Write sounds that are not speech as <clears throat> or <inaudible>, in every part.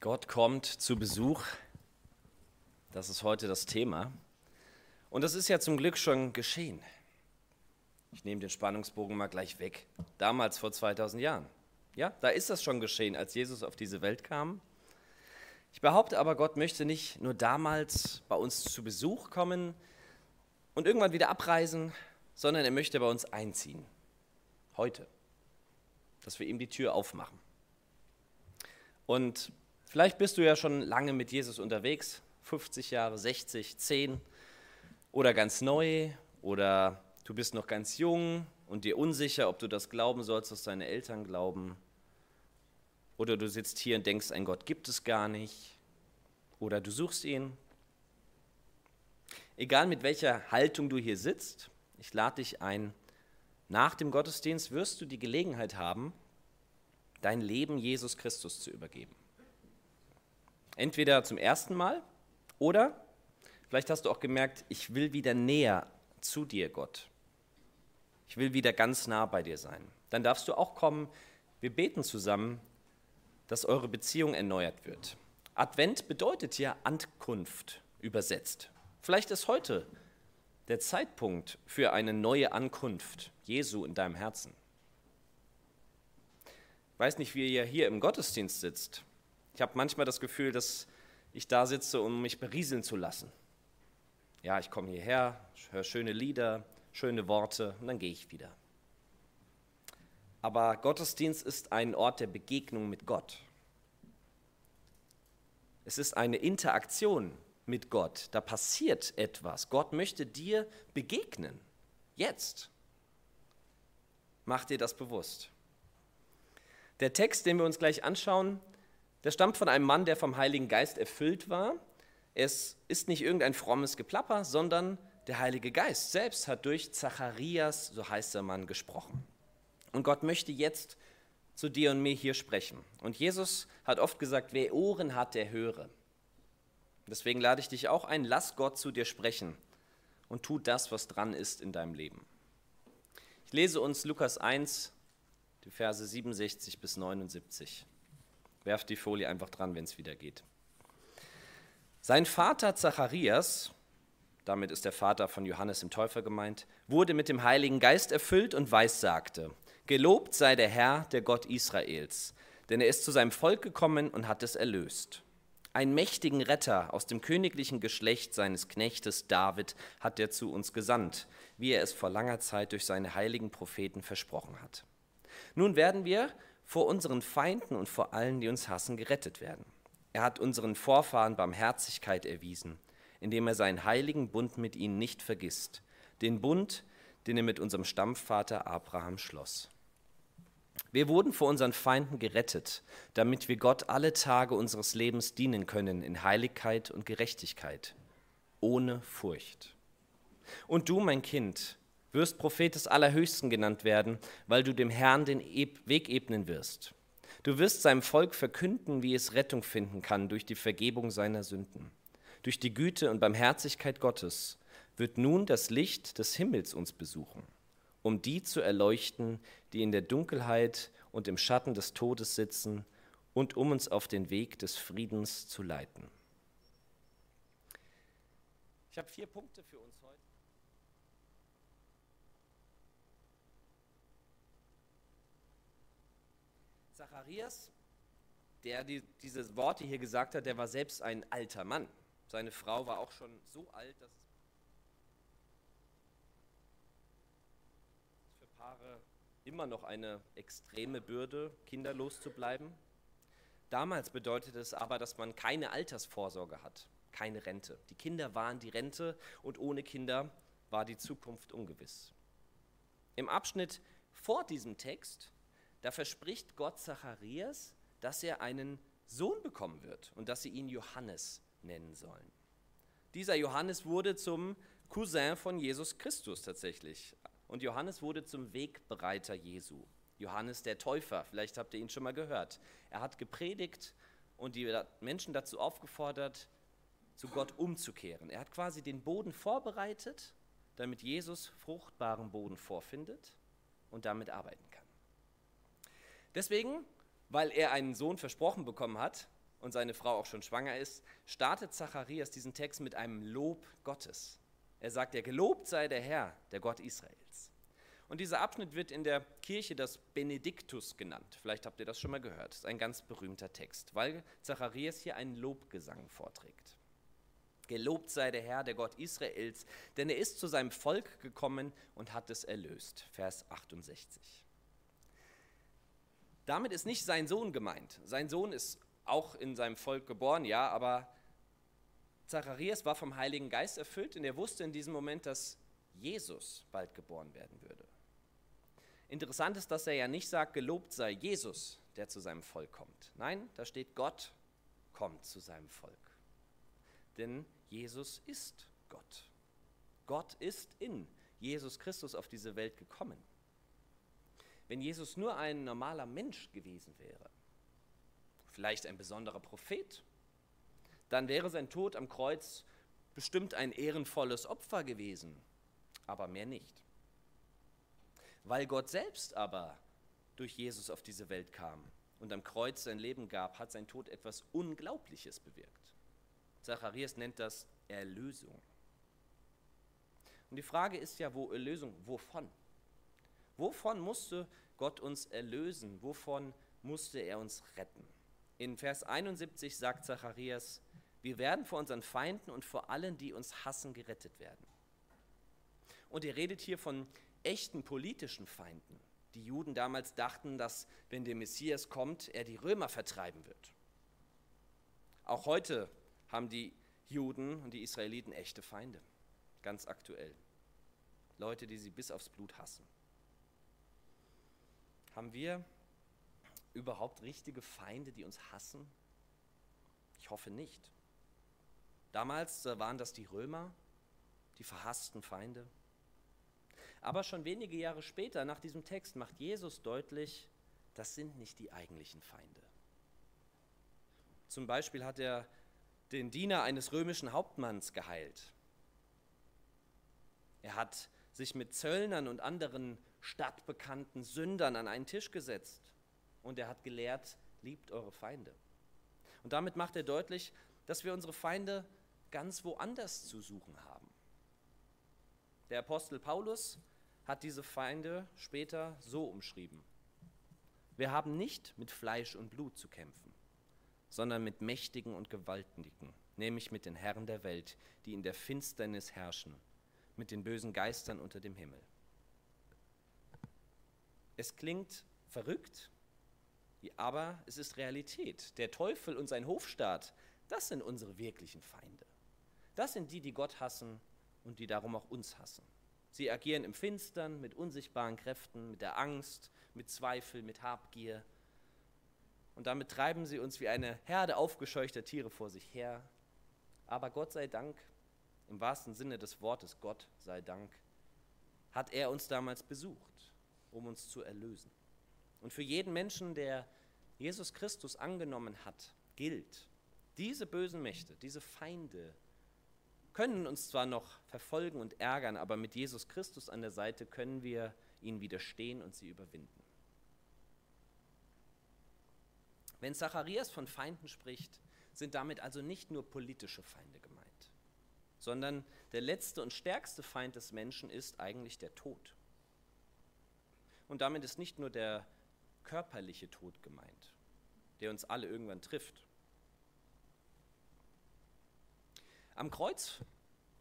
Gott kommt zu Besuch. Das ist heute das Thema. Und das ist ja zum Glück schon geschehen. Ich nehme den Spannungsbogen mal gleich weg. Damals vor 2000 Jahren. Ja, da ist das schon geschehen, als Jesus auf diese Welt kam. Ich behaupte aber, Gott möchte nicht nur damals bei uns zu Besuch kommen und irgendwann wieder abreisen, sondern er möchte bei uns einziehen. Heute. Dass wir ihm die Tür aufmachen. Und Vielleicht bist du ja schon lange mit Jesus unterwegs, 50 Jahre, 60, 10 oder ganz neu oder du bist noch ganz jung und dir unsicher, ob du das glauben sollst, was deine Eltern glauben. Oder du sitzt hier und denkst, ein Gott gibt es gar nicht. Oder du suchst ihn. Egal mit welcher Haltung du hier sitzt, ich lade dich ein, nach dem Gottesdienst wirst du die Gelegenheit haben, dein Leben Jesus Christus zu übergeben. Entweder zum ersten Mal oder vielleicht hast du auch gemerkt, ich will wieder näher zu dir, Gott. Ich will wieder ganz nah bei dir sein. Dann darfst du auch kommen. Wir beten zusammen, dass eure Beziehung erneuert wird. Advent bedeutet ja Ankunft übersetzt. Vielleicht ist heute der Zeitpunkt für eine neue Ankunft Jesu in deinem Herzen. Ich weiß nicht, wie ihr hier im Gottesdienst sitzt. Ich habe manchmal das Gefühl, dass ich da sitze, um mich berieseln zu lassen. Ja, ich komme hierher, höre schöne Lieder, schöne Worte und dann gehe ich wieder. Aber Gottesdienst ist ein Ort der Begegnung mit Gott. Es ist eine Interaktion mit Gott. Da passiert etwas. Gott möchte dir begegnen. Jetzt. Mach dir das bewusst. Der Text, den wir uns gleich anschauen, der stammt von einem Mann, der vom Heiligen Geist erfüllt war. Es ist nicht irgendein frommes Geplapper, sondern der Heilige Geist selbst hat durch Zacharias, so heißt der Mann, gesprochen. Und Gott möchte jetzt zu dir und mir hier sprechen. Und Jesus hat oft gesagt, wer Ohren hat, der höre. Deswegen lade ich dich auch ein, lass Gott zu dir sprechen und tu das, was dran ist in deinem Leben. Ich lese uns Lukas 1, die Verse 67 bis 79. Werft die Folie einfach dran, wenn es wieder geht. Sein Vater Zacharias, damit ist der Vater von Johannes im Täufer gemeint, wurde mit dem Heiligen Geist erfüllt und weissagte: Gelobt sei der Herr, der Gott Israels, denn er ist zu seinem Volk gekommen und hat es erlöst. Einen mächtigen Retter aus dem königlichen Geschlecht seines Knechtes David hat er zu uns gesandt, wie er es vor langer Zeit durch seine heiligen Propheten versprochen hat. Nun werden wir vor unseren Feinden und vor allen, die uns hassen, gerettet werden. Er hat unseren Vorfahren Barmherzigkeit erwiesen, indem er seinen heiligen Bund mit ihnen nicht vergisst, den Bund, den er mit unserem Stammvater Abraham schloss. Wir wurden vor unseren Feinden gerettet, damit wir Gott alle Tage unseres Lebens dienen können in Heiligkeit und Gerechtigkeit, ohne Furcht. Und du, mein Kind, wirst Prophet des Allerhöchsten genannt werden, weil du dem Herrn den Weg ebnen wirst. Du wirst seinem Volk verkünden, wie es Rettung finden kann durch die Vergebung seiner Sünden. Durch die Güte und Barmherzigkeit Gottes wird nun das Licht des Himmels uns besuchen, um die zu erleuchten, die in der Dunkelheit und im Schatten des Todes sitzen, und um uns auf den Weg des Friedens zu leiten. Ich habe vier Punkte für uns heute. Zacharias, der die, diese Worte hier gesagt hat, der war selbst ein alter Mann. Seine Frau war auch schon so alt, dass es für Paare immer noch eine extreme Bürde, kinderlos zu bleiben. Damals bedeutete es aber, dass man keine Altersvorsorge hat, keine Rente. Die Kinder waren die Rente und ohne Kinder war die Zukunft ungewiss. Im Abschnitt vor diesem Text da verspricht Gott Zacharias, dass er einen Sohn bekommen wird und dass sie ihn Johannes nennen sollen. Dieser Johannes wurde zum Cousin von Jesus Christus tatsächlich. Und Johannes wurde zum Wegbereiter Jesu. Johannes der Täufer, vielleicht habt ihr ihn schon mal gehört. Er hat gepredigt und die Menschen dazu aufgefordert, zu Gott umzukehren. Er hat quasi den Boden vorbereitet, damit Jesus fruchtbaren Boden vorfindet und damit arbeiten kann. Deswegen, weil er einen Sohn versprochen bekommen hat, und seine Frau auch schon schwanger ist, startet Zacharias diesen Text mit einem Lob Gottes. Er sagt, ja, gelobt sei der Herr, der Gott Israels. Und dieser Abschnitt wird in der Kirche das Benediktus genannt. Vielleicht habt ihr das schon mal gehört. Das ist ein ganz berühmter Text, weil Zacharias hier einen Lobgesang vorträgt. Gelobt sei der Herr, der Gott Israels, denn er ist zu seinem Volk gekommen und hat es erlöst. Vers 68. Damit ist nicht sein Sohn gemeint. Sein Sohn ist auch in seinem Volk geboren, ja, aber Zacharias war vom Heiligen Geist erfüllt und er wusste in diesem Moment, dass Jesus bald geboren werden würde. Interessant ist, dass er ja nicht sagt, gelobt sei Jesus, der zu seinem Volk kommt. Nein, da steht, Gott kommt zu seinem Volk. Denn Jesus ist Gott. Gott ist in Jesus Christus auf diese Welt gekommen. Wenn Jesus nur ein normaler Mensch gewesen wäre, vielleicht ein besonderer Prophet, dann wäre sein Tod am Kreuz bestimmt ein ehrenvolles Opfer gewesen, aber mehr nicht. Weil Gott selbst aber durch Jesus auf diese Welt kam und am Kreuz sein Leben gab, hat sein Tod etwas Unglaubliches bewirkt. Zacharias nennt das Erlösung. Und die Frage ist ja, wo Erlösung, wovon? Wovon musste Gott uns erlösen? Wovon musste er uns retten? In Vers 71 sagt Zacharias, wir werden vor unseren Feinden und vor allen, die uns hassen, gerettet werden. Und er redet hier von echten politischen Feinden. Die Juden damals dachten, dass wenn der Messias kommt, er die Römer vertreiben wird. Auch heute haben die Juden und die Israeliten echte Feinde, ganz aktuell. Leute, die sie bis aufs Blut hassen. Haben wir überhaupt richtige Feinde, die uns hassen? Ich hoffe nicht. Damals waren das die Römer, die verhassten Feinde. Aber schon wenige Jahre später, nach diesem Text, macht Jesus deutlich, das sind nicht die eigentlichen Feinde. Zum Beispiel hat er den Diener eines römischen Hauptmanns geheilt. Er hat sich mit Zöllnern und anderen stadtbekannten Sündern an einen Tisch gesetzt und er hat gelehrt, liebt eure Feinde. Und damit macht er deutlich, dass wir unsere Feinde ganz woanders zu suchen haben. Der Apostel Paulus hat diese Feinde später so umschrieben. Wir haben nicht mit Fleisch und Blut zu kämpfen, sondern mit Mächtigen und Gewaltigen, nämlich mit den Herren der Welt, die in der Finsternis herrschen, mit den bösen Geistern unter dem Himmel. Es klingt verrückt, aber es ist Realität. Der Teufel und sein Hofstaat, das sind unsere wirklichen Feinde. Das sind die, die Gott hassen und die darum auch uns hassen. Sie agieren im Finstern mit unsichtbaren Kräften, mit der Angst, mit Zweifel, mit Habgier. Und damit treiben sie uns wie eine Herde aufgescheuchter Tiere vor sich her. Aber Gott sei Dank, im wahrsten Sinne des Wortes Gott sei Dank, hat er uns damals besucht, um uns zu erlösen. Und für jeden Menschen, der Jesus Christus angenommen hat, gilt, diese bösen Mächte, diese Feinde können uns zwar noch verfolgen und ärgern, aber mit Jesus Christus an der Seite können wir ihnen widerstehen und sie überwinden. Wenn Zacharias von Feinden spricht, sind damit also nicht nur politische Feinde gemeint, sondern der letzte und stärkste Feind des Menschen ist eigentlich der Tod. Und damit ist nicht nur der körperliche Tod gemeint, der uns alle irgendwann trifft, Am Kreuz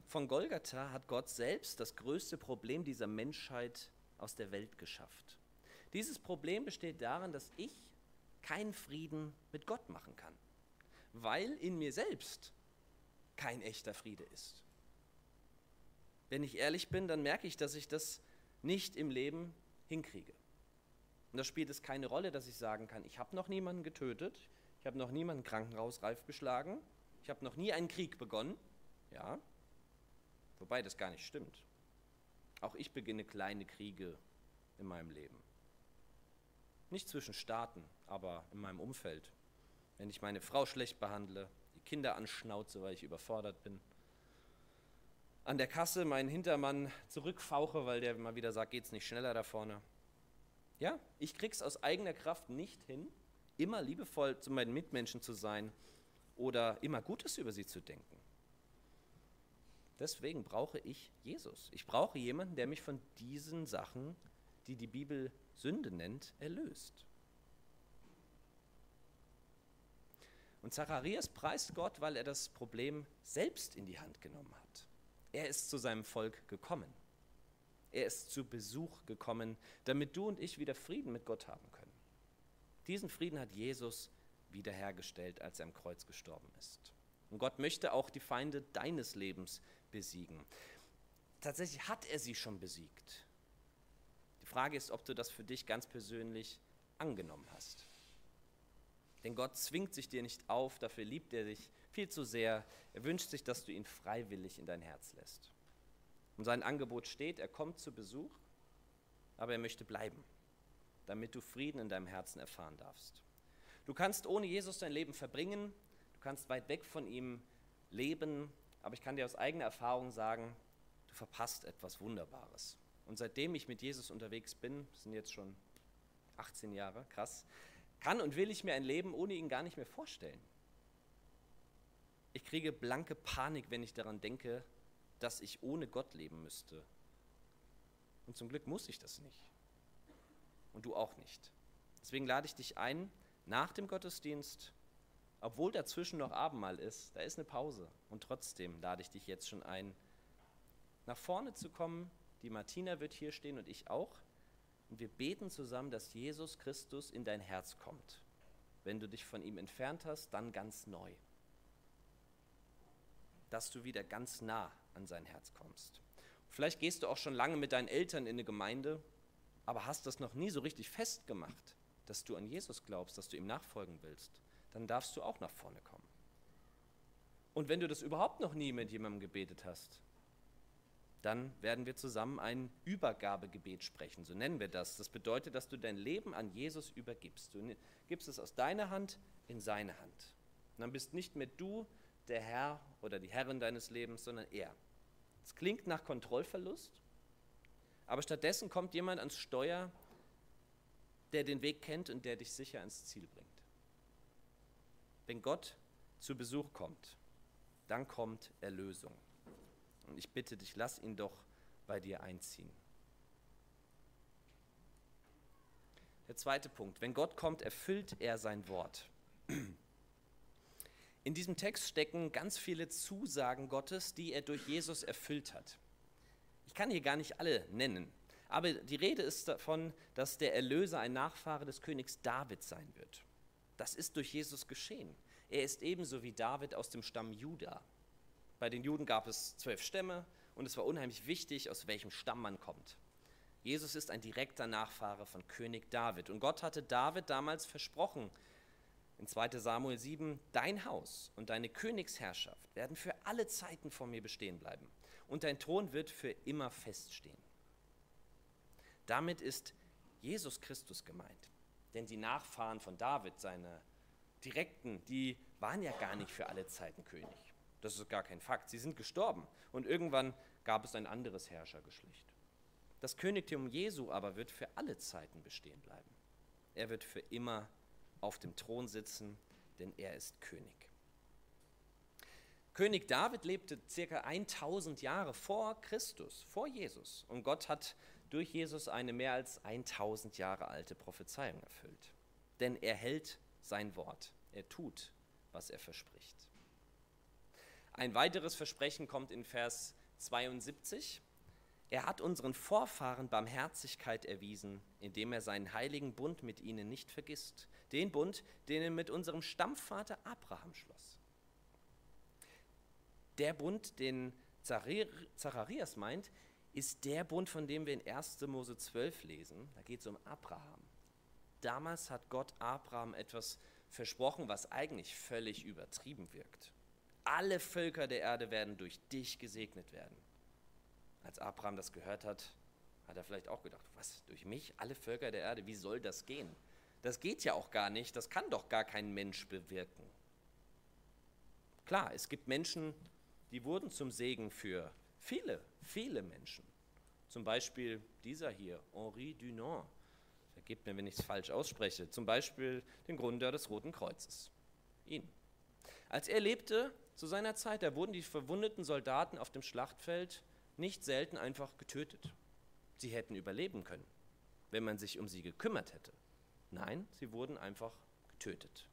von Golgatha hat Gott selbst das größte Problem dieser Menschheit aus der Welt geschafft. Dieses Problem besteht darin, dass ich keinen Frieden mit Gott machen kann, weil in mir selbst kein echter Friede ist. Wenn ich ehrlich bin, dann merke ich, dass ich das nicht im Leben hinkriege. Und da spielt es keine Rolle, dass ich sagen kann, ich habe noch niemanden getötet, ich habe noch niemanden krankenhausreif geschlagen, ich habe noch nie einen Krieg begonnen. Ja, wobei das gar nicht stimmt. Auch ich beginne kleine Kriege in meinem Leben. Nicht zwischen Staaten, aber in meinem Umfeld. Wenn ich meine Frau schlecht behandle, die Kinder anschnauze, weil ich überfordert bin. An der Kasse meinen Hintermann zurückfauche, weil der mal wieder sagt, geht's nicht schneller da vorne. Ja, ich krieg's aus eigener Kraft nicht hin, immer liebevoll zu meinen Mitmenschen zu sein oder immer Gutes über sie zu denken. Deswegen brauche ich Jesus. Ich brauche jemanden, der mich von diesen Sachen, die die Bibel Sünde nennt, erlöst. Und Zacharias preist Gott, weil er das Problem selbst in die Hand genommen hat. Er ist zu seinem Volk gekommen. Er ist zu Besuch gekommen, damit du und ich wieder Frieden mit Gott haben können. Diesen Frieden hat Jesus wiederhergestellt, als er am Kreuz gestorben ist. Und Gott möchte auch die Feinde deines Lebens besiegen. Tatsächlich hat er sie schon besiegt. Die Frage ist, ob du das für dich ganz persönlich angenommen hast. Denn Gott zwingt sich dir nicht auf, dafür liebt er dich viel zu sehr. Er wünscht sich, dass du ihn freiwillig in dein Herz lässt. Und sein Angebot steht, er kommt zu Besuch, aber er möchte bleiben, damit du Frieden in deinem Herzen erfahren darfst. Du kannst ohne Jesus dein Leben verbringen, du kannst weit weg von ihm leben, aber ich kann dir aus eigener Erfahrung sagen, du verpasst etwas Wunderbares. Und seitdem ich mit Jesus unterwegs bin, sind jetzt schon 18 Jahre, krass, kann und will ich mir ein Leben ohne ihn gar nicht mehr vorstellen. Ich kriege blanke Panik, wenn ich daran denke, dass ich ohne Gott leben müsste. Und zum Glück muss ich das nicht. Und du auch nicht. Deswegen lade ich dich ein, nach dem Gottesdienst, obwohl dazwischen noch Abendmahl ist, da ist eine Pause. Und trotzdem lade ich dich jetzt schon ein, nach vorne zu kommen. Die Martina wird hier stehen und ich auch. Und wir beten zusammen, dass Jesus Christus in dein Herz kommt. Wenn du dich von ihm entfernt hast, dann ganz neu. Dass du wieder ganz nah an sein Herz kommst. Vielleicht gehst du auch schon lange mit deinen Eltern in eine Gemeinde, aber hast das noch nie so richtig festgemacht, dass du an Jesus glaubst, dass du ihm nachfolgen willst. Dann darfst du auch nach vorne kommen. Und wenn du das überhaupt noch nie mit jemandem gebetet hast, dann werden wir zusammen ein Übergabegebet sprechen, so nennen wir das. Das bedeutet, dass du dein Leben an Jesus übergibst. Du gibst es aus deiner Hand in seine Hand. Und dann bist nicht mehr du der Herr oder die Herrin deines Lebens, sondern er. Es klingt nach Kontrollverlust, aber stattdessen kommt jemand ans Steuer, der den Weg kennt und der dich sicher ans Ziel bringt. Wenn Gott zu Besuch kommt, dann kommt Erlösung. Und ich bitte dich, lass ihn doch bei dir einziehen. Der zweite Punkt. Wenn Gott kommt, erfüllt er sein Wort. In diesem Text stecken ganz viele Zusagen Gottes, die er durch Jesus erfüllt hat. Ich kann hier gar nicht alle nennen, aber die Rede ist davon, dass der Erlöser ein Nachfahre des Königs David sein wird. Das ist durch Jesus geschehen. Er ist ebenso wie David aus dem Stamm Juda. Bei den Juden gab es zwölf Stämme und es war unheimlich wichtig, aus welchem Stamm man kommt. Jesus ist ein direkter Nachfahre von König David. Und Gott hatte David damals versprochen, in 2 Samuel 7, dein Haus und deine Königsherrschaft werden für alle Zeiten vor mir bestehen bleiben und dein Thron wird für immer feststehen. Damit ist Jesus Christus gemeint. Denn die Nachfahren von David, seine Direkten, die waren ja gar nicht für alle Zeiten König. Das ist gar kein Fakt. Sie sind gestorben und irgendwann gab es ein anderes Herrschergeschlecht. Das Königtum Jesu aber wird für alle Zeiten bestehen bleiben. Er wird für immer auf dem Thron sitzen, denn er ist König. König David lebte circa 1000 Jahre vor Christus, vor Jesus. Und Gott hat durch Jesus eine mehr als 1000 Jahre alte Prophezeiung erfüllt. Denn er hält sein Wort. Er tut, was er verspricht. Ein weiteres Versprechen kommt in Vers 72. Er hat unseren Vorfahren Barmherzigkeit erwiesen, indem er seinen heiligen Bund mit ihnen nicht vergisst. Den Bund, den er mit unserem Stammvater Abraham schloss. Der Bund, den Zacharias meint, ist der Bund, von dem wir in 1. Mose 12 lesen. Da geht es um Abraham. Damals hat Gott Abraham etwas versprochen, was eigentlich völlig übertrieben wirkt alle Völker der Erde werden durch dich gesegnet werden. Als Abraham das gehört hat, hat er vielleicht auch gedacht, was, durch mich, alle Völker der Erde, wie soll das gehen? Das geht ja auch gar nicht, das kann doch gar kein Mensch bewirken. Klar, es gibt Menschen, die wurden zum Segen für viele, viele Menschen. Zum Beispiel dieser hier, Henri Dunant. Vergebt mir, wenn ich es falsch ausspreche. Zum Beispiel den Gründer des Roten Kreuzes. Ihn. Als er lebte, zu seiner Zeit, da wurden die verwundeten Soldaten auf dem Schlachtfeld nicht selten einfach getötet. Sie hätten überleben können, wenn man sich um sie gekümmert hätte. Nein, sie wurden einfach getötet.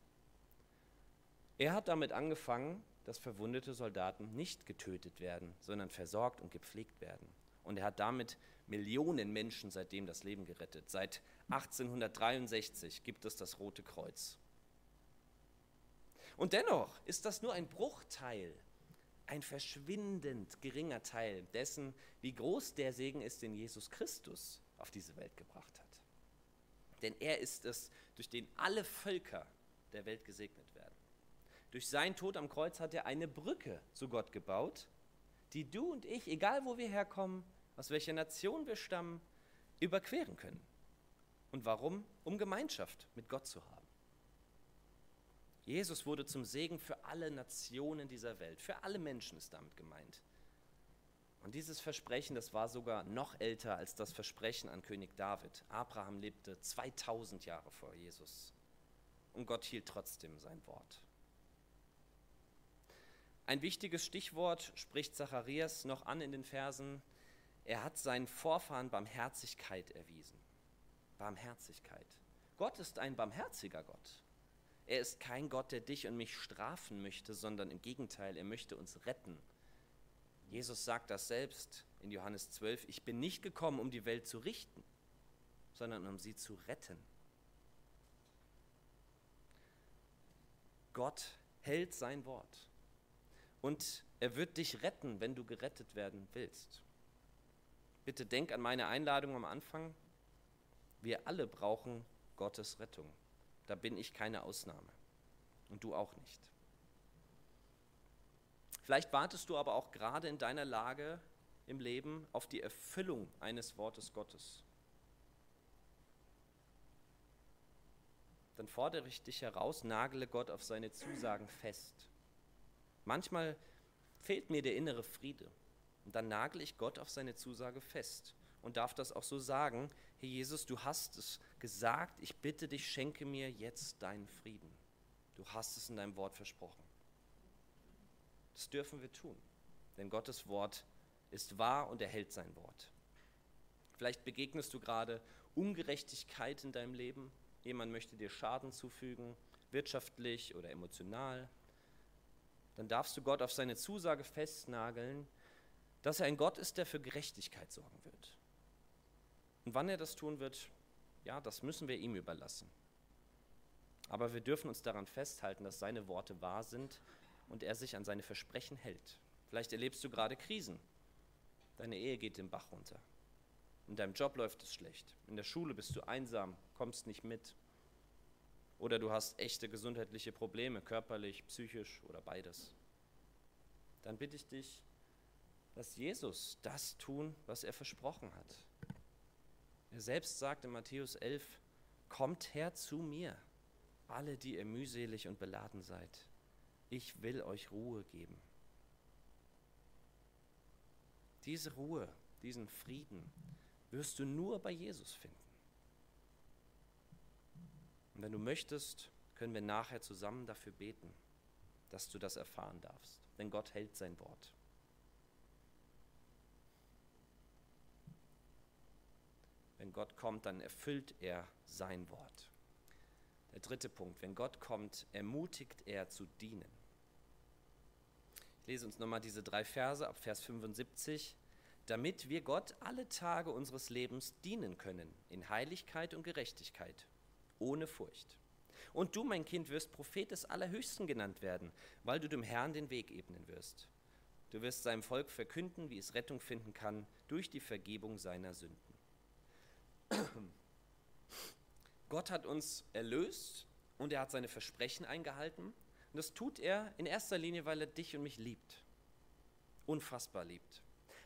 Er hat damit angefangen, dass verwundete Soldaten nicht getötet werden, sondern versorgt und gepflegt werden. Und er hat damit Millionen Menschen seitdem das Leben gerettet. Seit 1863 gibt es das Rote Kreuz. Und dennoch ist das nur ein Bruchteil, ein verschwindend geringer Teil dessen, wie groß der Segen ist, den Jesus Christus auf diese Welt gebracht hat. Denn er ist es, durch den alle Völker der Welt gesegnet werden. Durch seinen Tod am Kreuz hat er eine Brücke zu Gott gebaut, die du und ich, egal wo wir herkommen, aus welcher Nation wir stammen, überqueren können. Und warum? Um Gemeinschaft mit Gott zu haben. Jesus wurde zum Segen für alle Nationen dieser Welt, für alle Menschen ist damit gemeint. Und dieses Versprechen, das war sogar noch älter als das Versprechen an König David. Abraham lebte 2000 Jahre vor Jesus. Und Gott hielt trotzdem sein Wort. Ein wichtiges Stichwort spricht Zacharias noch an in den Versen. Er hat seinen Vorfahren Barmherzigkeit erwiesen. Barmherzigkeit. Gott ist ein barmherziger Gott. Er ist kein Gott, der dich und mich strafen möchte, sondern im Gegenteil, er möchte uns retten. Jesus sagt das selbst in Johannes 12, ich bin nicht gekommen, um die Welt zu richten, sondern um sie zu retten. Gott hält sein Wort. Und er wird dich retten, wenn du gerettet werden willst. Bitte denk an meine Einladung am Anfang. Wir alle brauchen Gottes Rettung. Da bin ich keine Ausnahme. Und du auch nicht. Vielleicht wartest du aber auch gerade in deiner Lage im Leben auf die Erfüllung eines Wortes Gottes. Dann fordere ich dich heraus, nagele Gott auf seine Zusagen fest. Manchmal fehlt mir der innere Friede. Und dann nagel ich Gott auf seine Zusage fest und darf das auch so sagen. Herr Jesus, du hast es gesagt, ich bitte dich, schenke mir jetzt deinen Frieden. Du hast es in deinem Wort versprochen. Das dürfen wir tun, denn Gottes Wort ist wahr und er hält sein Wort. Vielleicht begegnest du gerade Ungerechtigkeit in deinem Leben. Jemand möchte dir Schaden zufügen, wirtschaftlich oder emotional dann darfst du Gott auf seine Zusage festnageln, dass er ein Gott ist, der für Gerechtigkeit sorgen wird. Und wann er das tun wird, ja, das müssen wir ihm überlassen. Aber wir dürfen uns daran festhalten, dass seine Worte wahr sind und er sich an seine Versprechen hält. Vielleicht erlebst du gerade Krisen. Deine Ehe geht den Bach runter. In deinem Job läuft es schlecht. In der Schule bist du einsam, kommst nicht mit. Oder du hast echte gesundheitliche Probleme, körperlich, psychisch oder beides. Dann bitte ich dich, dass Jesus das tun, was er versprochen hat. Er selbst sagt in Matthäus 11, Kommt her zu mir, alle, die ihr mühselig und beladen seid. Ich will euch Ruhe geben. Diese Ruhe, diesen Frieden wirst du nur bei Jesus finden. Und wenn du möchtest, können wir nachher zusammen dafür beten, dass du das erfahren darfst. Denn Gott hält sein Wort. Wenn Gott kommt, dann erfüllt er sein Wort. Der dritte Punkt, wenn Gott kommt, ermutigt er zu dienen. Ich lese uns nochmal diese drei Verse ab Vers 75. Damit wir Gott alle Tage unseres Lebens dienen können, in Heiligkeit und Gerechtigkeit ohne Furcht. Und du, mein Kind, wirst Prophet des Allerhöchsten genannt werden, weil du dem Herrn den Weg ebnen wirst. Du wirst seinem Volk verkünden, wie es Rettung finden kann durch die Vergebung seiner Sünden. Gott hat uns erlöst und er hat seine Versprechen eingehalten. Und das tut er in erster Linie, weil er dich und mich liebt. Unfassbar liebt.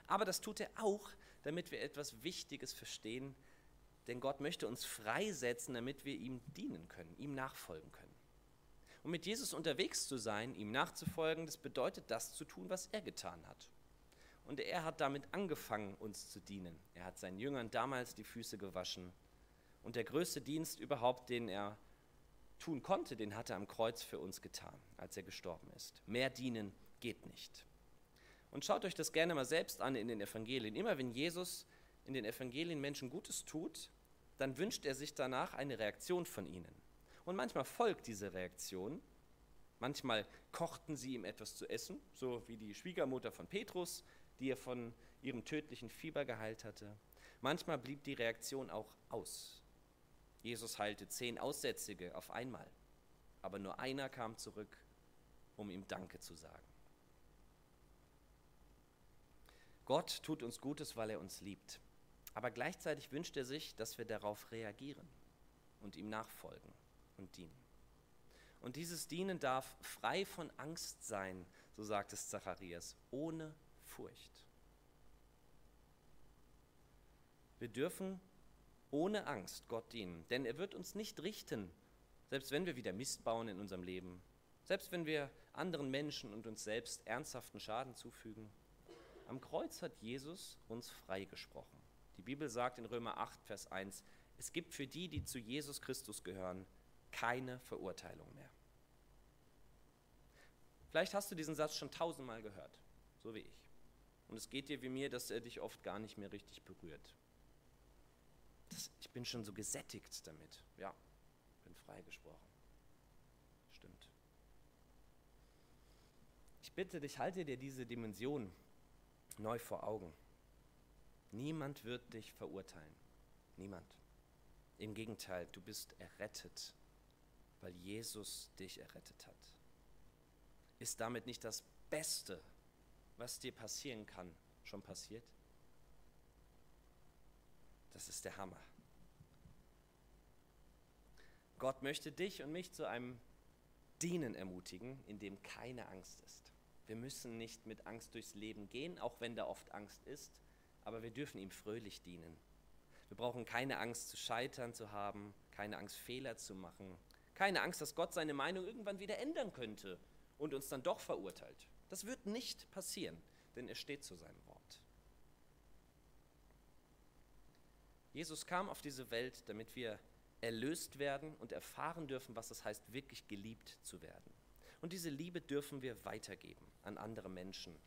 Aber das tut er auch, damit wir etwas Wichtiges verstehen, denn Gott möchte uns freisetzen, damit wir ihm dienen können, ihm nachfolgen können. Und mit Jesus unterwegs zu sein, ihm nachzufolgen, das bedeutet das zu tun, was er getan hat. Und er hat damit angefangen, uns zu dienen. Er hat seinen Jüngern damals die Füße gewaschen Und der größte Dienst überhaupt, den er tun konnte, den hat er am Kreuz für uns getan, als er gestorben ist. Mehr dienen geht nicht. Und schaut euch das gerne mal selbst an in den Evangelien. Immer wenn Jesus in den Evangelien Menschen Gutes tut, dann wünscht er sich danach eine Reaktion von ihnen. Und manchmal folgt diese Reaktion. Manchmal kochten sie ihm etwas zu essen, so wie die Schwiegermutter von Petrus, die er von ihrem tödlichen Fieber geheilt hatte. Manchmal blieb die Reaktion auch aus. Jesus heilte zehn Aussätzige auf einmal, aber nur einer kam zurück, um ihm Danke zu sagen. Gott tut uns Gutes, weil er uns liebt. Aber gleichzeitig wünscht er sich, dass wir darauf reagieren und ihm nachfolgen und dienen. Und dieses Dienen darf frei von Angst sein, so sagt es Zacharias, ohne Furcht. Wir dürfen ohne Angst Gott dienen, denn er wird uns nicht richten, selbst wenn wir wieder Mist bauen in unserem Leben, selbst wenn wir anderen Menschen und uns selbst ernsthaften Schaden zufügen. Am Kreuz hat Jesus uns freigesprochen. Die Bibel sagt in Römer 8, Vers 1, es gibt für die, die zu Jesus Christus gehören, keine Verurteilung mehr. Vielleicht hast du diesen Satz schon tausendmal gehört, so wie ich. Und es geht dir wie mir, dass er dich oft gar nicht mehr richtig berührt. Das, ich bin schon so gesättigt damit. Ja, bin freigesprochen. Stimmt. Ich bitte dich, halte dir diese Dimension neu vor Augen. Niemand wird dich verurteilen. Niemand. Im Gegenteil, du bist errettet, weil Jesus dich errettet hat. Ist damit nicht das Beste, was dir passieren kann, schon passiert? Das ist der Hammer. Gott möchte dich und mich zu einem Dienen ermutigen, in dem keine Angst ist. Wir müssen nicht mit Angst durchs Leben gehen, auch wenn da oft Angst ist, aber wir dürfen ihm fröhlich dienen. Wir brauchen keine Angst zu scheitern zu haben, keine Angst Fehler zu machen, keine Angst, dass Gott seine Meinung irgendwann wieder ändern könnte und uns dann doch verurteilt. Das wird nicht passieren, denn er steht zu seinem Wort. Jesus kam auf diese Welt, damit wir erlöst werden und erfahren dürfen, was es heißt, wirklich geliebt zu werden. Und diese Liebe dürfen wir weitergeben an andere Menschen.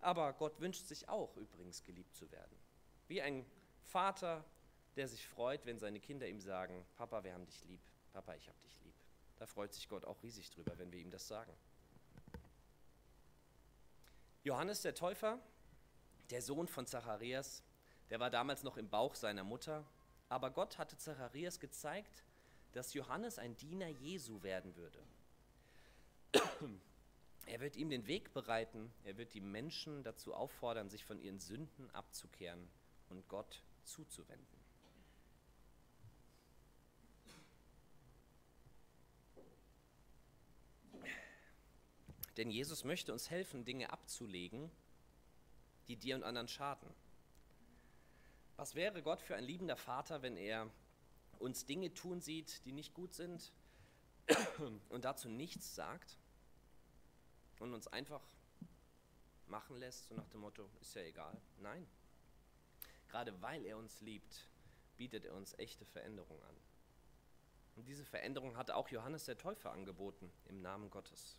Aber Gott wünscht sich auch übrigens geliebt zu werden. Wie ein Vater, der sich freut, wenn seine Kinder ihm sagen, Papa, wir haben dich lieb, Papa, ich habe dich lieb. Da freut sich Gott auch riesig drüber, wenn wir ihm das sagen. Johannes der Täufer, der Sohn von Zacharias, der war damals noch im Bauch seiner Mutter, aber Gott hatte Zacharias gezeigt, dass Johannes ein Diener Jesu werden würde. Er wird ihm den Weg bereiten, er wird die Menschen dazu auffordern, sich von ihren Sünden abzukehren und Gott zuzuwenden. Denn Jesus möchte uns helfen, Dinge abzulegen, die dir und anderen schaden. Was wäre Gott für ein liebender Vater, wenn er uns Dinge tun sieht, die nicht gut sind <coughs> und dazu nichts sagt und uns einfach machen lässt, so nach dem Motto, ist ja egal. Nein. Gerade weil er uns liebt, bietet er uns echte Veränderung an. Und diese Veränderung hatte auch Johannes der Täufer angeboten im Namen Gottes.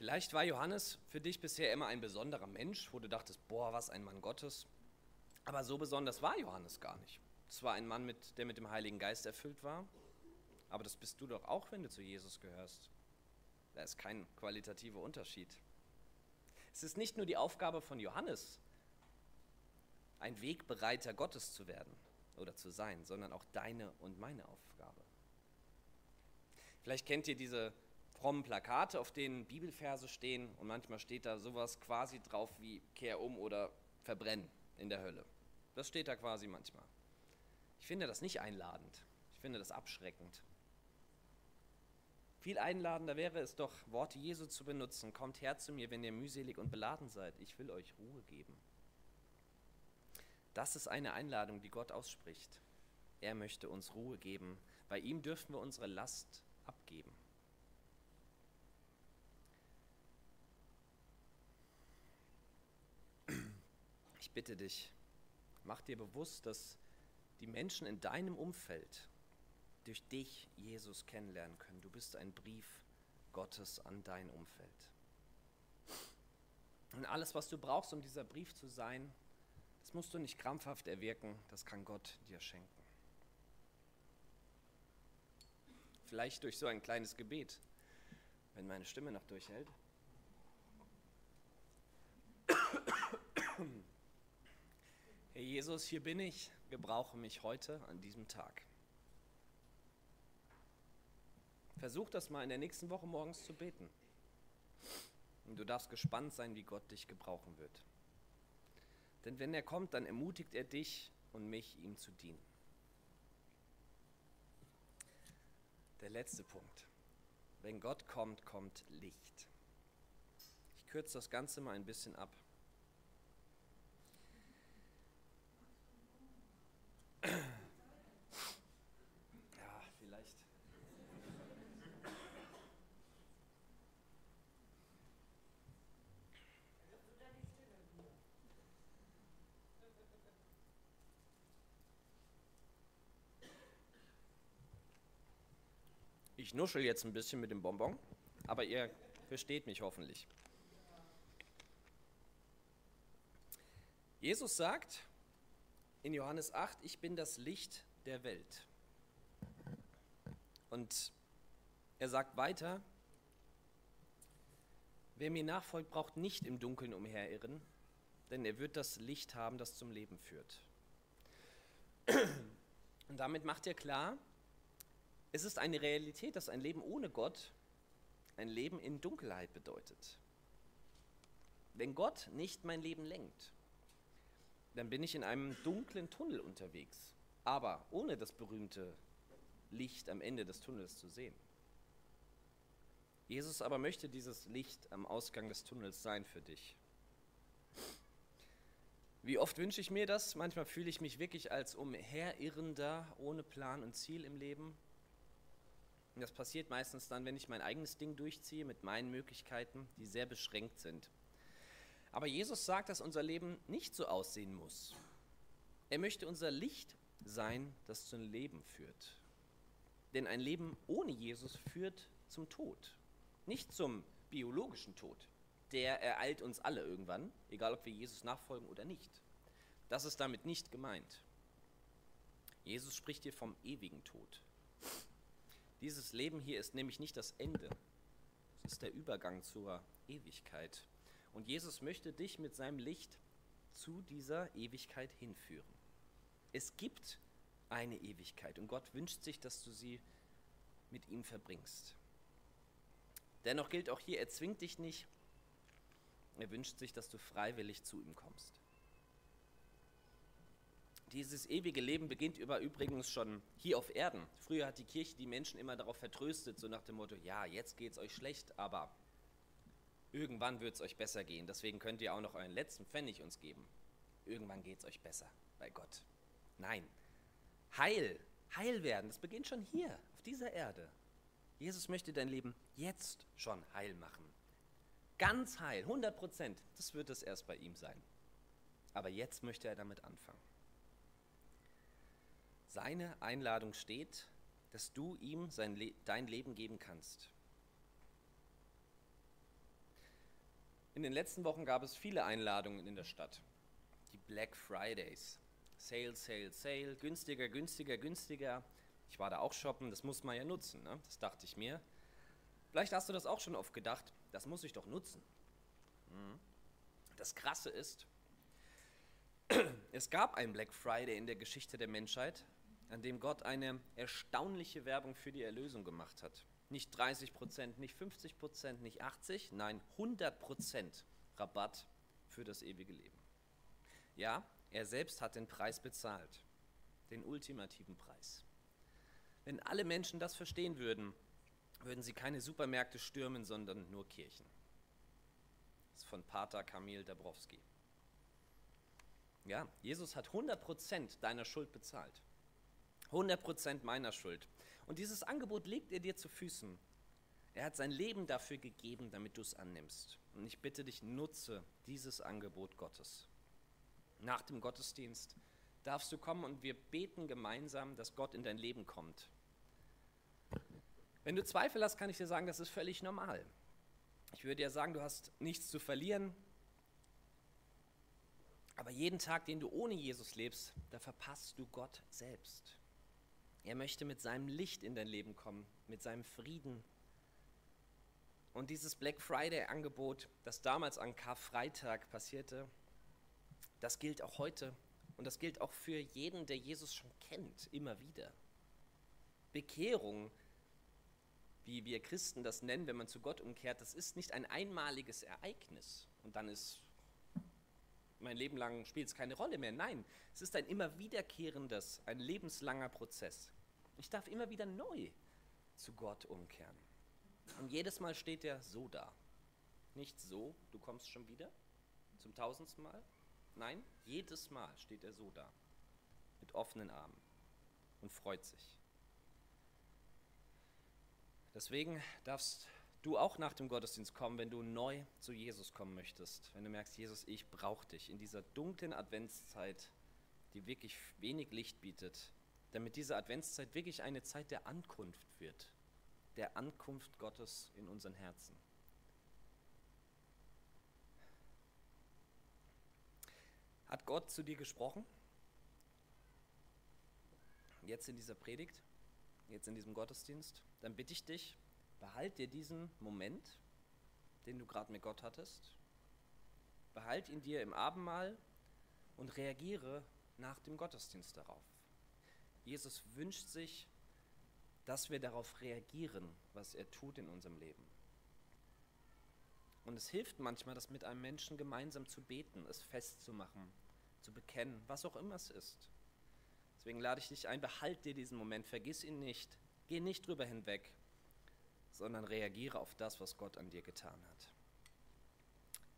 Vielleicht war Johannes für dich bisher immer ein besonderer Mensch, wo du dachtest, boah, was ein Mann Gottes. Aber so besonders war Johannes gar nicht. Es war ein Mann, mit, der mit dem Heiligen Geist erfüllt war. Aber das bist du doch auch, wenn du zu Jesus gehörst. Da ist kein qualitativer Unterschied. Es ist nicht nur die Aufgabe von Johannes, ein Wegbereiter Gottes zu werden oder zu sein, sondern auch deine und meine Aufgabe. Vielleicht kennt ihr diese frommen Plakate, auf denen Bibelverse stehen und manchmal steht da sowas quasi drauf wie Kehr um oder verbrennen in der Hölle. Das steht da quasi manchmal. Ich finde das nicht einladend. Ich finde das abschreckend. Viel einladender wäre es doch, Worte Jesu zu benutzen. Kommt her zu mir, wenn ihr mühselig und beladen seid. Ich will euch Ruhe geben. Das ist eine Einladung, die Gott ausspricht. Er möchte uns Ruhe geben. Bei ihm dürfen wir unsere Last abgeben. Ich bitte dich, mach dir bewusst, dass die Menschen in deinem Umfeld durch dich Jesus kennenlernen können. Du bist ein Brief Gottes an dein Umfeld. Und alles, was du brauchst, um dieser Brief zu sein, das musst du nicht krampfhaft erwirken, das kann Gott dir schenken. Vielleicht durch so ein kleines Gebet, wenn meine Stimme noch durchhält. Herr Jesus, hier bin ich, gebrauche mich heute an diesem Tag. Versuch das mal in der nächsten Woche morgens zu beten. Und du darfst gespannt sein, wie Gott dich gebrauchen wird. Denn wenn er kommt, dann ermutigt er dich und mich, ihm zu dienen. Der letzte Punkt. Wenn Gott kommt, kommt Licht. Ich kürze das Ganze mal ein bisschen ab. Ich nuschel jetzt ein bisschen mit dem Bonbon, aber ihr versteht mich hoffentlich. Jesus sagt in Johannes 8, ich bin das Licht der Welt. Und er sagt weiter, wer mir nachfolgt, braucht nicht im Dunkeln umherirren, denn er wird das Licht haben, das zum Leben führt. Und damit macht er klar, es ist eine Realität, dass ein Leben ohne Gott ein Leben in Dunkelheit bedeutet. Wenn Gott nicht mein Leben lenkt, dann bin ich in einem dunklen Tunnel unterwegs, aber ohne das berühmte Licht am Ende des Tunnels zu sehen. Jesus aber möchte dieses Licht am Ausgang des Tunnels sein für dich. Wie oft wünsche ich mir das? Manchmal fühle ich mich wirklich als Umherirrender ohne Plan und Ziel im Leben. Das passiert meistens dann, wenn ich mein eigenes Ding durchziehe mit meinen Möglichkeiten, die sehr beschränkt sind. Aber Jesus sagt, dass unser Leben nicht so aussehen muss. Er möchte unser Licht sein, das zum Leben führt. Denn ein Leben ohne Jesus führt zum Tod, nicht zum biologischen Tod. Der ereilt uns alle irgendwann, egal ob wir Jesus nachfolgen oder nicht. Das ist damit nicht gemeint. Jesus spricht hier vom ewigen Tod. Dieses Leben hier ist nämlich nicht das Ende, es ist der Übergang zur Ewigkeit. Und Jesus möchte dich mit seinem Licht zu dieser Ewigkeit hinführen. Es gibt eine Ewigkeit und Gott wünscht sich, dass du sie mit ihm verbringst. Dennoch gilt auch hier, er zwingt dich nicht, er wünscht sich, dass du freiwillig zu ihm kommst. Dieses ewige Leben beginnt über übrigens schon hier auf Erden. Früher hat die Kirche die Menschen immer darauf vertröstet, so nach dem Motto, ja, jetzt geht es euch schlecht, aber irgendwann wird es euch besser gehen. Deswegen könnt ihr auch noch euren letzten Pfennig uns geben. Irgendwann geht es euch besser bei Gott. Nein, Heil, Heil werden, das beginnt schon hier, auf dieser Erde. Jesus möchte dein Leben jetzt schon heil machen. Ganz heil, 100 Prozent, das wird es erst bei ihm sein. Aber jetzt möchte er damit anfangen seine Einladung steht, dass du ihm Le dein Leben geben kannst. In den letzten Wochen gab es viele Einladungen in der Stadt. Die Black Fridays. Sale, Sale, Sale, günstiger, günstiger, günstiger. Ich war da auch shoppen, das muss man ja nutzen, ne? das dachte ich mir. Vielleicht hast du das auch schon oft gedacht, das muss ich doch nutzen. Mhm. Das Krasse ist, <clears throat> es gab einen Black Friday in der Geschichte der Menschheit, an dem Gott eine erstaunliche Werbung für die Erlösung gemacht hat. Nicht 30 Prozent, nicht 50 Prozent, nicht 80, nein 100 Prozent Rabatt für das ewige Leben. Ja, er selbst hat den Preis bezahlt, den ultimativen Preis. Wenn alle Menschen das verstehen würden, würden sie keine Supermärkte stürmen, sondern nur Kirchen. Das ist von Pater Kamil Dabrowski. Ja, Jesus hat 100% deiner Schuld bezahlt. 100% meiner Schuld. Und dieses Angebot legt er dir zu Füßen. Er hat sein Leben dafür gegeben, damit du es annimmst. Und ich bitte dich, nutze dieses Angebot Gottes. nach dem Gottesdienst darfst du kommen und wir beten gemeinsam, dass Gott in dein Leben kommt. Wenn du Zweifel hast, kann ich dir sagen, das ist völlig normal. Ich würde dir sagen, du hast nichts zu verlieren. Aber jeden Tag, den du ohne Jesus lebst, da verpasst du Gott selbst. Er möchte mit seinem Licht in dein Leben kommen, mit seinem Frieden. Und dieses Black Friday-Angebot, das damals an Karfreitag passierte, das gilt auch heute und das gilt auch für jeden, der Jesus schon kennt, immer wieder. Bekehrung, wie wir Christen das nennen, wenn man zu Gott umkehrt, das ist nicht ein einmaliges Ereignis und dann ist mein Leben lang spielt es keine Rolle mehr. Nein, es ist ein immer wiederkehrendes, ein lebenslanger Prozess. Ich darf immer wieder neu zu Gott umkehren. Und jedes Mal steht er so da. Nicht so, du kommst schon wieder zum tausendsten Mal, Nein, jedes Mal steht er so da, mit offenen Armen und freut sich. Deswegen darfst du auch nach dem Gottesdienst kommen, wenn du neu zu Jesus kommen möchtest. Wenn du merkst, Jesus, ich brauche dich in dieser dunklen Adventszeit, die wirklich wenig Licht bietet, damit diese Adventszeit wirklich eine Zeit der Ankunft wird, der Ankunft Gottes in unseren Herzen. Hat Gott zu dir gesprochen? Jetzt in dieser Predigt, jetzt in diesem Gottesdienst? Dann bitte ich dich, behalt dir diesen Moment, den du gerade mit Gott hattest, behalt ihn dir im Abendmahl und reagiere nach dem Gottesdienst darauf. Jesus wünscht sich, dass wir darauf reagieren, was er tut in unserem Leben. Und es hilft manchmal, das mit einem Menschen gemeinsam zu beten, es festzumachen, zu bekennen, was auch immer es ist. Deswegen lade ich dich ein, behalt dir diesen Moment, vergiss ihn nicht, geh nicht drüber hinweg, sondern reagiere auf das, was Gott an dir getan hat.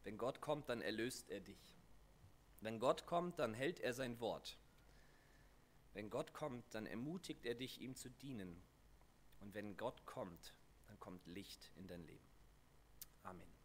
Wenn Gott kommt, dann erlöst er dich. Wenn Gott kommt, dann hält er sein Wort. Wenn Gott kommt, dann ermutigt er dich, ihm zu dienen. Und wenn Gott kommt, dann kommt Licht in dein Leben. Amen.